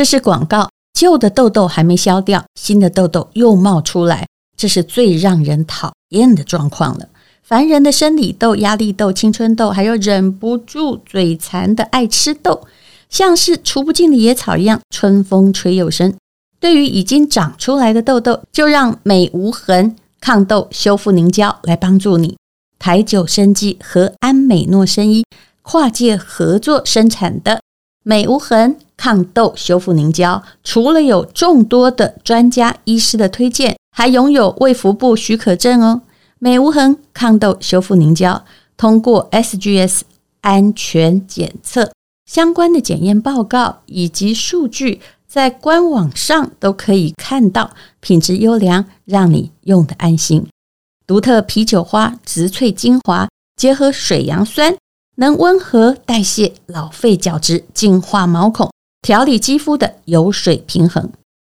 这是广告，旧的痘痘还没消掉，新的痘痘又冒出来，这是最让人讨厌的状况了。烦人的生理痘、压力痘、青春痘，还有忍不住嘴馋的爱吃痘，像是除不尽的野草一样，春风吹又生。对于已经长出来的痘痘，就让美无痕抗痘修复凝胶来帮助你。台九生机和安美诺生医跨界合作生产的美无痕抗痘修复凝胶，除了有众多的专家医师的推荐，还拥有卫福部许可证哦。美无痕抗痘修复凝胶通过 SGS 安全检测，相关的检验报告以及数据在官网上都可以看到，品质优良，让你用的安心。独特啤酒花植萃精华结合水杨酸，能温和代谢老废角质，净化毛孔，调理肌肤的油水平衡。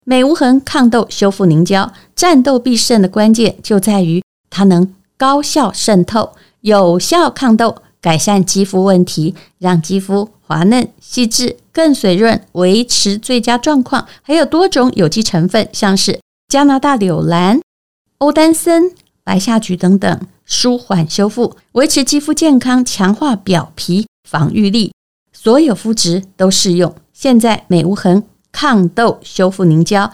美无痕抗痘修复凝胶，战斗必胜的关键就在于。它能高效渗透、有效抗痘，改善肌肤问题，让肌肤滑嫩细致、更水润，维持最佳状况。还有多种有机成分，像是加拿大柳兰、欧丹参、白下菊等等，舒缓修复，维持肌肤健康，强化表皮防御力。所有肤质都适用。现在美无痕抗痘修复凝胶，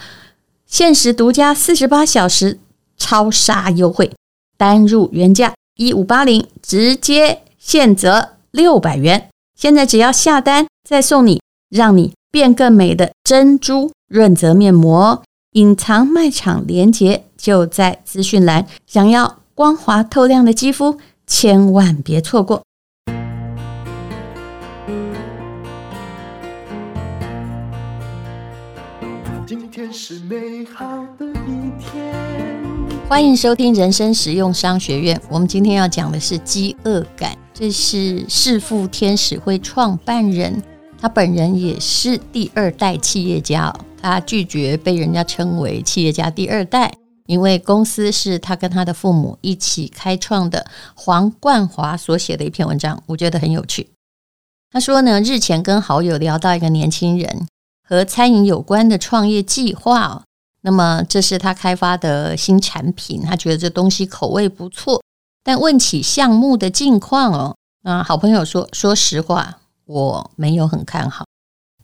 限时独家四十八小时超杀优惠。单入原价一五八零，直接现折六百元。现在只要下单，再送你让你变更美的珍珠润泽面膜。隐藏卖场链接就在资讯栏。想要光滑透亮的肌肤，千万别错过。今天是美好的一天。欢迎收听人生实用商学院。我们今天要讲的是饥饿感。这是识富天使会创办人，他本人也是第二代企业家。他拒绝被人家称为企业家第二代，因为公司是他跟他的父母一起开创的。黄冠华所写的一篇文章，我觉得很有趣。他说呢，日前跟好友聊到一个年轻人和餐饮有关的创业计划。那么这是他开发的新产品，他觉得这东西口味不错。但问起项目的近况哦，啊，好朋友说，说实话，我没有很看好，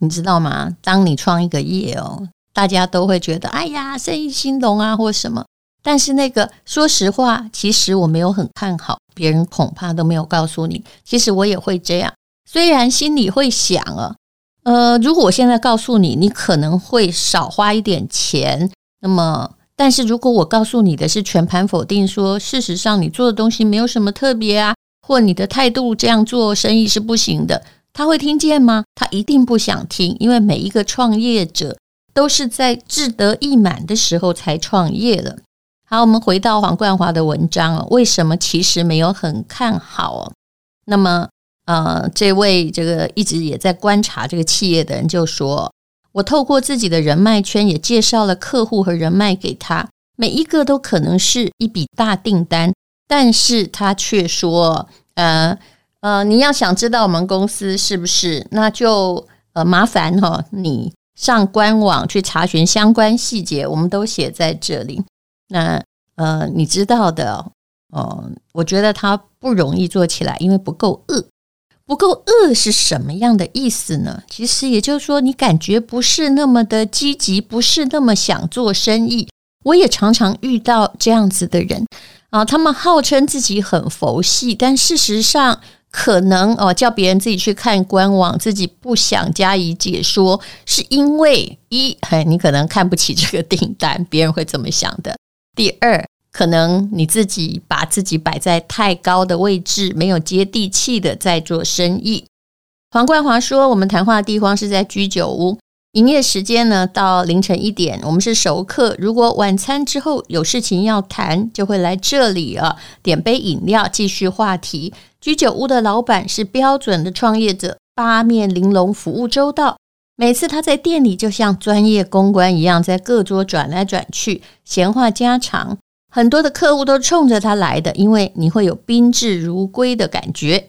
你知道吗？当你创一个业哦，大家都会觉得，哎呀，生意兴隆啊，或什么。但是那个，说实话，其实我没有很看好，别人恐怕都没有告诉你。其实我也会这样，虽然心里会想啊。呃，如果我现在告诉你，你可能会少花一点钱。那么，但是如果我告诉你的是全盘否定说，说事实上你做的东西没有什么特别啊，或你的态度这样做生意是不行的，他会听见吗？他一定不想听，因为每一个创业者都是在志得意满的时候才创业的。好，我们回到黄冠华的文章啊，为什么其实没有很看好？那么。呃，这位这个一直也在观察这个企业的人就说：“我透过自己的人脉圈，也介绍了客户和人脉给他，每一个都可能是一笔大订单。但是他却说：‘呃呃，你要想知道我们公司是不是，那就呃麻烦哈、哦，你上官网去查询相关细节，我们都写在这里。那呃，你知道的，哦、我觉得他不容易做起来，因为不够饿。”不够饿是什么样的意思呢？其实也就是说，你感觉不是那么的积极，不是那么想做生意。我也常常遇到这样子的人啊，他们号称自己很佛系，但事实上可能哦，叫别人自己去看官网，自己不想加以解说，是因为一，嘿，你可能看不起这个订单，别人会怎么想的？第二。可能你自己把自己摆在太高的位置，没有接地气的在做生意。黄冠华说：“我们谈话的地方是在居酒屋，营业时间呢到凌晨一点。我们是熟客，如果晚餐之后有事情要谈，就会来这里啊，点杯饮料继续话题。居酒屋的老板是标准的创业者，八面玲珑，服务周到。每次他在店里就像专业公关一样，在各桌转来转去，闲话家常。”很多的客户都冲着他来的，因为你会有宾至如归的感觉。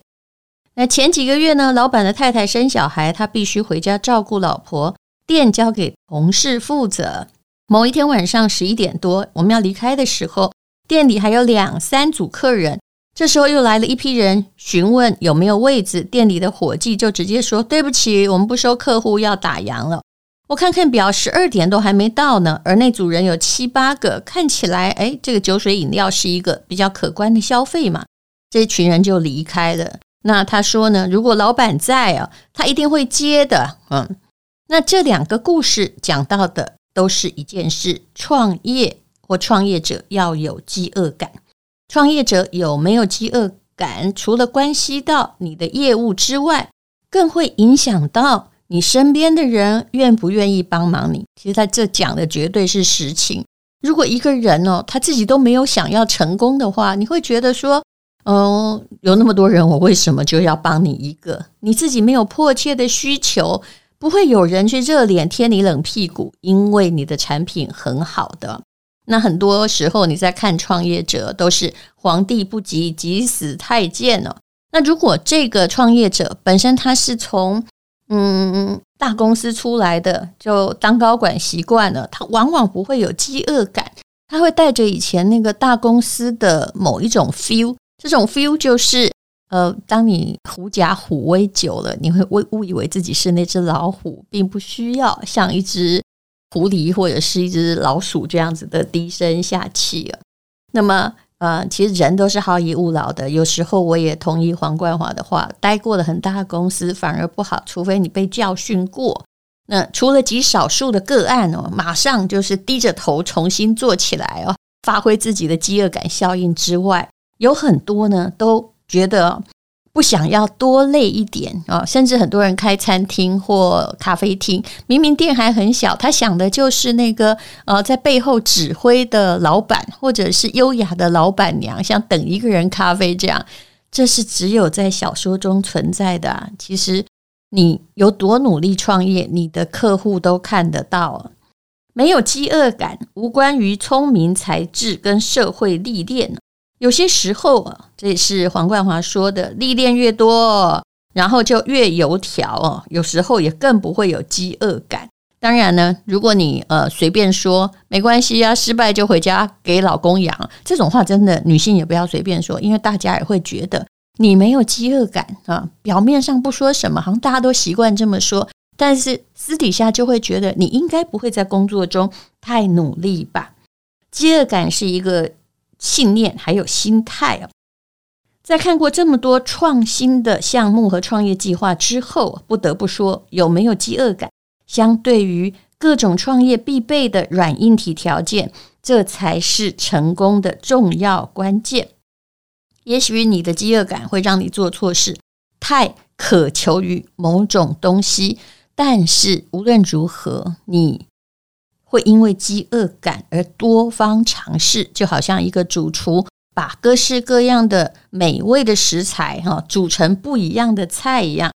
那前几个月呢，老板的太太生小孩，他必须回家照顾老婆。店交给同事负责。某一天晚上十一点多，我们要离开的时候，店里还有两三组客人。这时候又来了一批人询问有没有位置，店里的伙计就直接说：“对不起，我们不收客户，要打烊了。”我看看表，十二点都还没到呢。而那组人有七八个，看起来，哎，这个酒水饮料是一个比较可观的消费嘛。这群人就离开了。那他说呢，如果老板在啊，他一定会接的。嗯，那这两个故事讲到的都是一件事：创业或创业者要有饥饿感。创业者有没有饥饿感，除了关系到你的业务之外，更会影响到你身边的人愿不愿意帮忙你。其实在这讲的绝对是实情。如果一个人哦，他自己都没有想要成功的话，你会觉得说，嗯、有那么多人，我为什么就要帮你一个？你自己没有迫切的需求，不会有人去热脸贴你冷屁股，因为你的产品很好的。那很多时候你在看创业者都是皇帝不急急死太监了。那如果这个创业者本身他是从嗯大公司出来的，就当高管习惯了，他往往不会有饥饿感，他会带着以前那个大公司的某一种 feel，这种 feel 就是呃，当你狐假虎威久了，你会误误以为自己是那只老虎，并不需要像一只。狐狸或者是一只老鼠这样子的低声下气啊，那么呃，其实人都是好逸恶劳的。有时候我也同意黄冠华的话，待过了很大的公司反而不好，除非你被教训过。那除了极少数的个案哦，马上就是低着头重新做起来哦，发挥自己的饥饿感效应之外，有很多呢都觉得。不想要多累一点啊，甚至很多人开餐厅或咖啡厅，明明店还很小，他想的就是那个呃，在背后指挥的老板，或者是优雅的老板娘，像等一个人咖啡这样。这是只有在小说中存在的啊。其实你有多努力创业，你的客户都看得到。没有饥饿感，无关于聪明才智跟社会历练。有些时候啊，这也是黄冠华说的，历练越多，然后就越油条哦。有时候也更不会有饥饿感。当然呢，如果你呃随便说没关系啊，失败就回家给老公养，这种话真的女性也不要随便说，因为大家也会觉得你没有饥饿感啊。表面上不说什么，好像大家都习惯这么说，但是私底下就会觉得你应该不会在工作中太努力吧。饥饿感是一个。信念还有心态啊，在看过这么多创新的项目和创业计划之后，不得不说，有没有饥饿感，相对于各种创业必备的软硬体条件，这才是成功的重要关键。也许你的饥饿感会让你做错事，太渴求于某种东西，但是无论如何，你。会因为饥饿感而多方尝试，就好像一个主厨把各式各样的美味的食材哈煮成不一样的菜一样。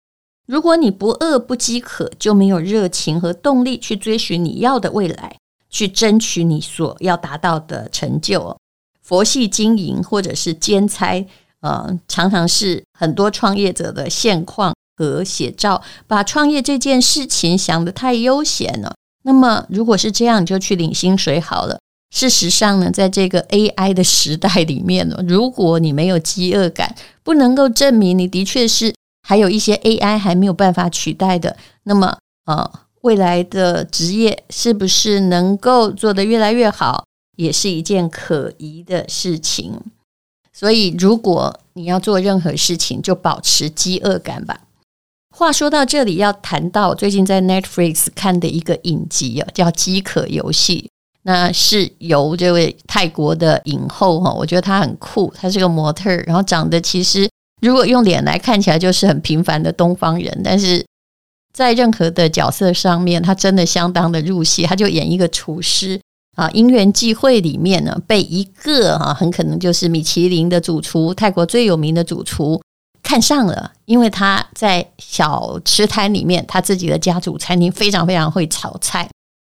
如果你不饿不饥渴，就没有热情和动力去追寻你要的未来，去争取你所要达到的成就。佛系经营或者是兼差，呃，常常是很多创业者的现况和写照。把创业这件事情想得太悠闲了。那么，如果是这样，你就去领薪水好了。事实上呢，在这个 AI 的时代里面呢，如果你没有饥饿感，不能够证明你的确是还有一些 AI 还没有办法取代的。那么，呃，未来的职业是不是能够做得越来越好，也是一件可疑的事情。所以，如果你要做任何事情，就保持饥饿感吧。话说到这里，要谈到最近在 Netflix 看的一个影集啊，叫《饥渴游戏》。那是由这位泰国的影后哈，我觉得她很酷，她是个模特，然后长得其实如果用脸来看起来就是很平凡的东方人，但是在任何的角色上面，她真的相当的入戏。她就演一个厨师啊，因缘际会里面呢，被一个啊，很可能就是米其林的主厨，泰国最有名的主厨。看上了，因为他在小吃摊里面，他自己的家族餐厅非常非常会炒菜。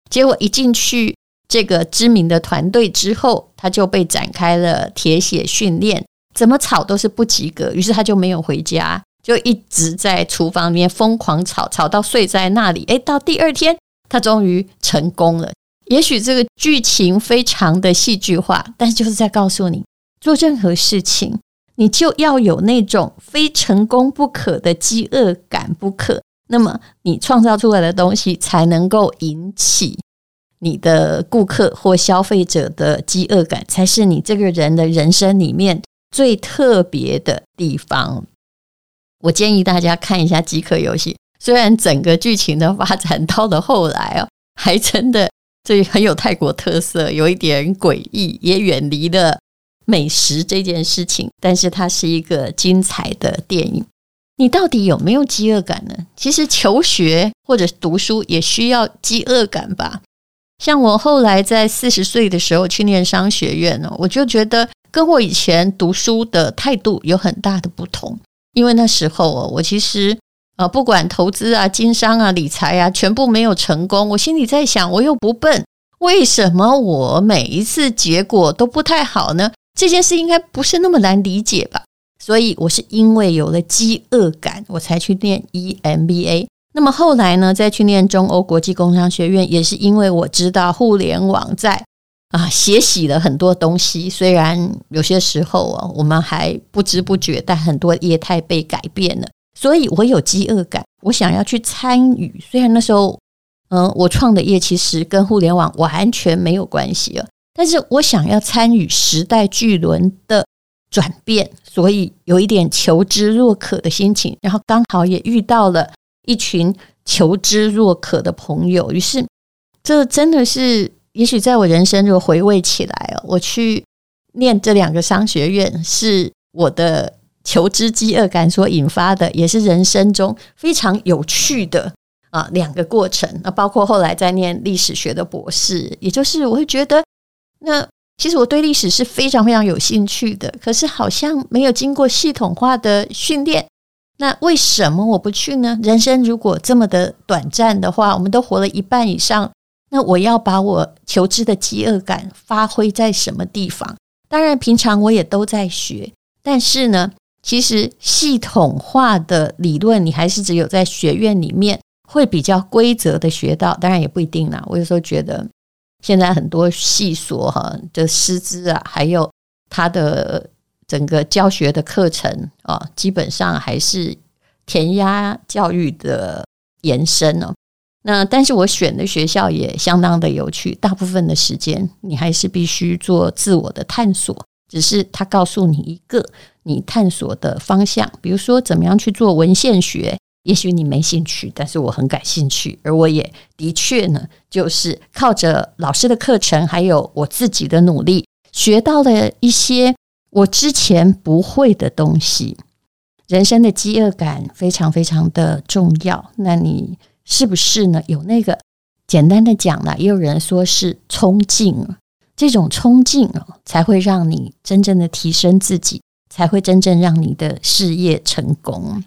结果一进去这个知名的团队之后，他就被展开了铁血训练，怎么炒都是不及格。于是他就没有回家，就一直在厨房里面疯狂炒，炒到睡在那里。诶，到第二天他终于成功了。也许这个剧情非常的戏剧化，但是就是在告诉你，做任何事情，你就要有那种非成功不可的饥饿感不可。那么你创造出来的东西才能够引起你的顾客或消费者的饥饿感，才是你这个人的人生里面最特别的地方。我建议大家看一下《饥渴游戏》，虽然整个剧情的发展到了后来哦，还真的这很有泰国特色，有一点诡异，也远离了美食这件事情，但是它是一个精彩的电影。你到底有没有饥饿感呢？其实求学或者读书也需要饥饿感吧。像我后来在四十岁的时候去念商学院呢，我就觉得跟我以前读书的态度有很大的不同。因为那时候哦，我其实呃，不管投资啊、经商啊、理财啊，全部没有成功。我心里在想，我又不笨，为什么我每一次结果都不太好呢？这件事应该不是那么难理解吧？所以我是因为有了饥饿感，我才去念 EMBA。那么后来呢，再去念中欧国际工商学院，也是因为我知道互联网在啊血洗了很多东西。虽然有些时候啊，我们还不知不觉，但很多业态被改变了。所以我有饥饿感，我想要去参与。虽然那时候，嗯，我创的业其实跟互联网完全没有关系了，但是我想要参与时代巨轮的。转变，所以有一点求知若渴的心情，然后刚好也遇到了一群求知若渴的朋友，于是这真的是，也许在我人生如果回味起来哦，我去念这两个商学院，是我的求知饥饿感所引发的，也是人生中非常有趣的啊两个过程。那包括后来在念历史学的博士，也就是我会觉得那。其实我对历史是非常非常有兴趣的，可是好像没有经过系统化的训练。那为什么我不去呢？人生如果这么的短暂的话，我们都活了一半以上，那我要把我求知的饥饿感发挥在什么地方？当然，平常我也都在学，但是呢，其实系统化的理论，你还是只有在学院里面会比较规则的学到。当然也不一定啦，我有时候觉得。现在很多系所哈的师资啊，还有他的整个教学的课程啊，基本上还是填鸭教育的延伸哦。那但是我选的学校也相当的有趣，大部分的时间你还是必须做自我的探索，只是他告诉你一个你探索的方向，比如说怎么样去做文献学。也许你没兴趣，但是我很感兴趣，而我也的确呢，就是靠着老师的课程，还有我自己的努力，学到了一些我之前不会的东西。人生的饥饿感非常非常的重要。那你是不是呢？有那个简单的讲了，也有人说是冲劲，这种冲劲哦，才会让你真正的提升自己，才会真正让你的事业成功。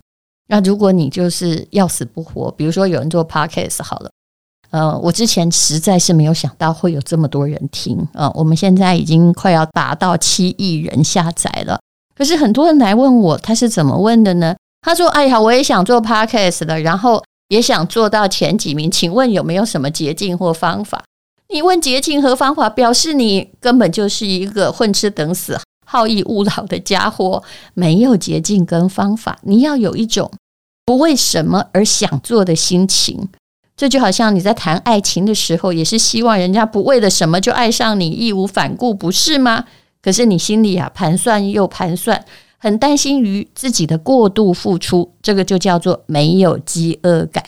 那如果你就是要死不活，比如说有人做 podcast 好了，呃，我之前实在是没有想到会有这么多人听啊，呃，我们现在已经快要达到七亿人下载了。可是很多人来问我，他是怎么问的呢？他说：“哎呀，我也想做 podcast 的，然后也想做到前几名，请问有没有什么捷径或方法？”你问捷径和方法，表示你根本就是一个混吃等死、好逸恶劳的家伙，没有捷径跟方法，你要有一种。不为什么而想做的心情，这就好像你在谈爱情的时候，也是希望人家不为了什么就爱上你，义无反顾，不是吗？可是你心里啊盘算又盘算，很担心于自己的过度付出，这个就叫做没有饥饿感。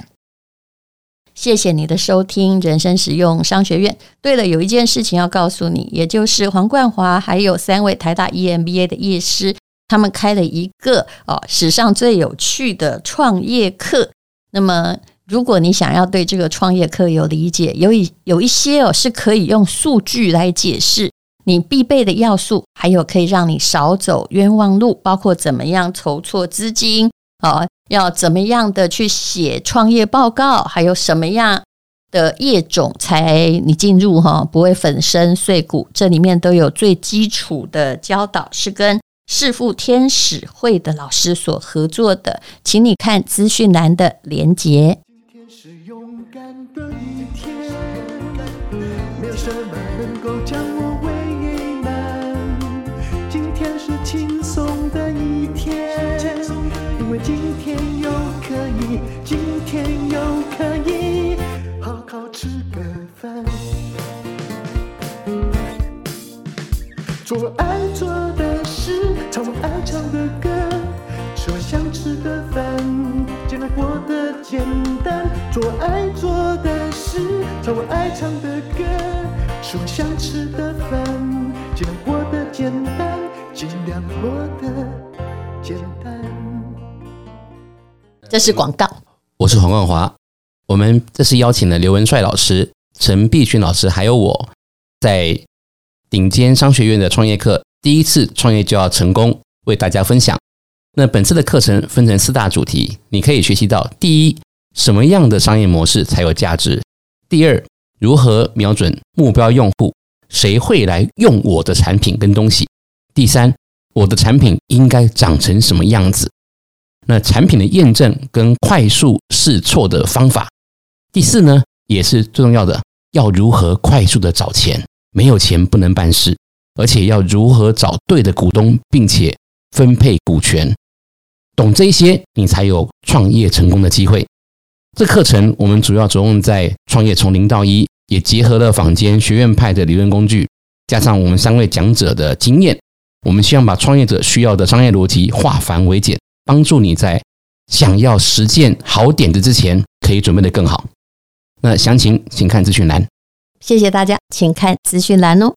谢谢你的收听，人生实用商学院。对了，有一件事情要告诉你，也就是黄冠华还有三位台大 EMBA 的业师。他们开了一个哦，史上最有趣的创业课。那么，如果你想要对这个创业课有理解，有一有一些哦是可以用数据来解释你必备的要素，还有可以让你少走冤枉路，包括怎么样筹措资金啊，要怎么样的去写创业报告，还有什么样的业种才你进入哈不会粉身碎骨，这里面都有最基础的教导，是跟。是富天使会的老师所合作的，请你看资讯栏的连结。今天是勇敢的一天。没有什么能够将我为难。今天是轻松的一天，因为今天又可以，今天又可以好好吃个饭，做爱做的，的歌，吃我想吃的饭，尽量过得简单，做我爱做的事，唱我爱唱的歌，吃我想吃的饭，尽量过得简单，尽量过得简单。这是广告。我是黄冠华，我们这是邀请了刘文帅老师、陈碧君老师，还有我在顶尖商学院的创业课，第一次创业就要成功，为大家分享。那本次的课程分成四大主题，你可以学习到：第一，什么样的商业模式才有价值；第二，如何瞄准目标用户，谁会来用我的产品跟东西；第三，我的产品应该长成什么样子。那产品的验证跟快速试错的方法，第四呢，也是最重要的，要如何快速的找钱，没有钱不能办事，而且要如何找对的股东，并且分配股权，懂这些，你才有创业成功的机会。这课程我们主要着重在创业从零到一，也结合了坊间学院派的理论工具，加上我们三位讲者的经验，我们希望把创业者需要的商业逻辑化繁为简。帮助你在想要实践好点子之前，可以准备得更好。那详情请看资讯栏。谢谢大家，请看资讯栏哦。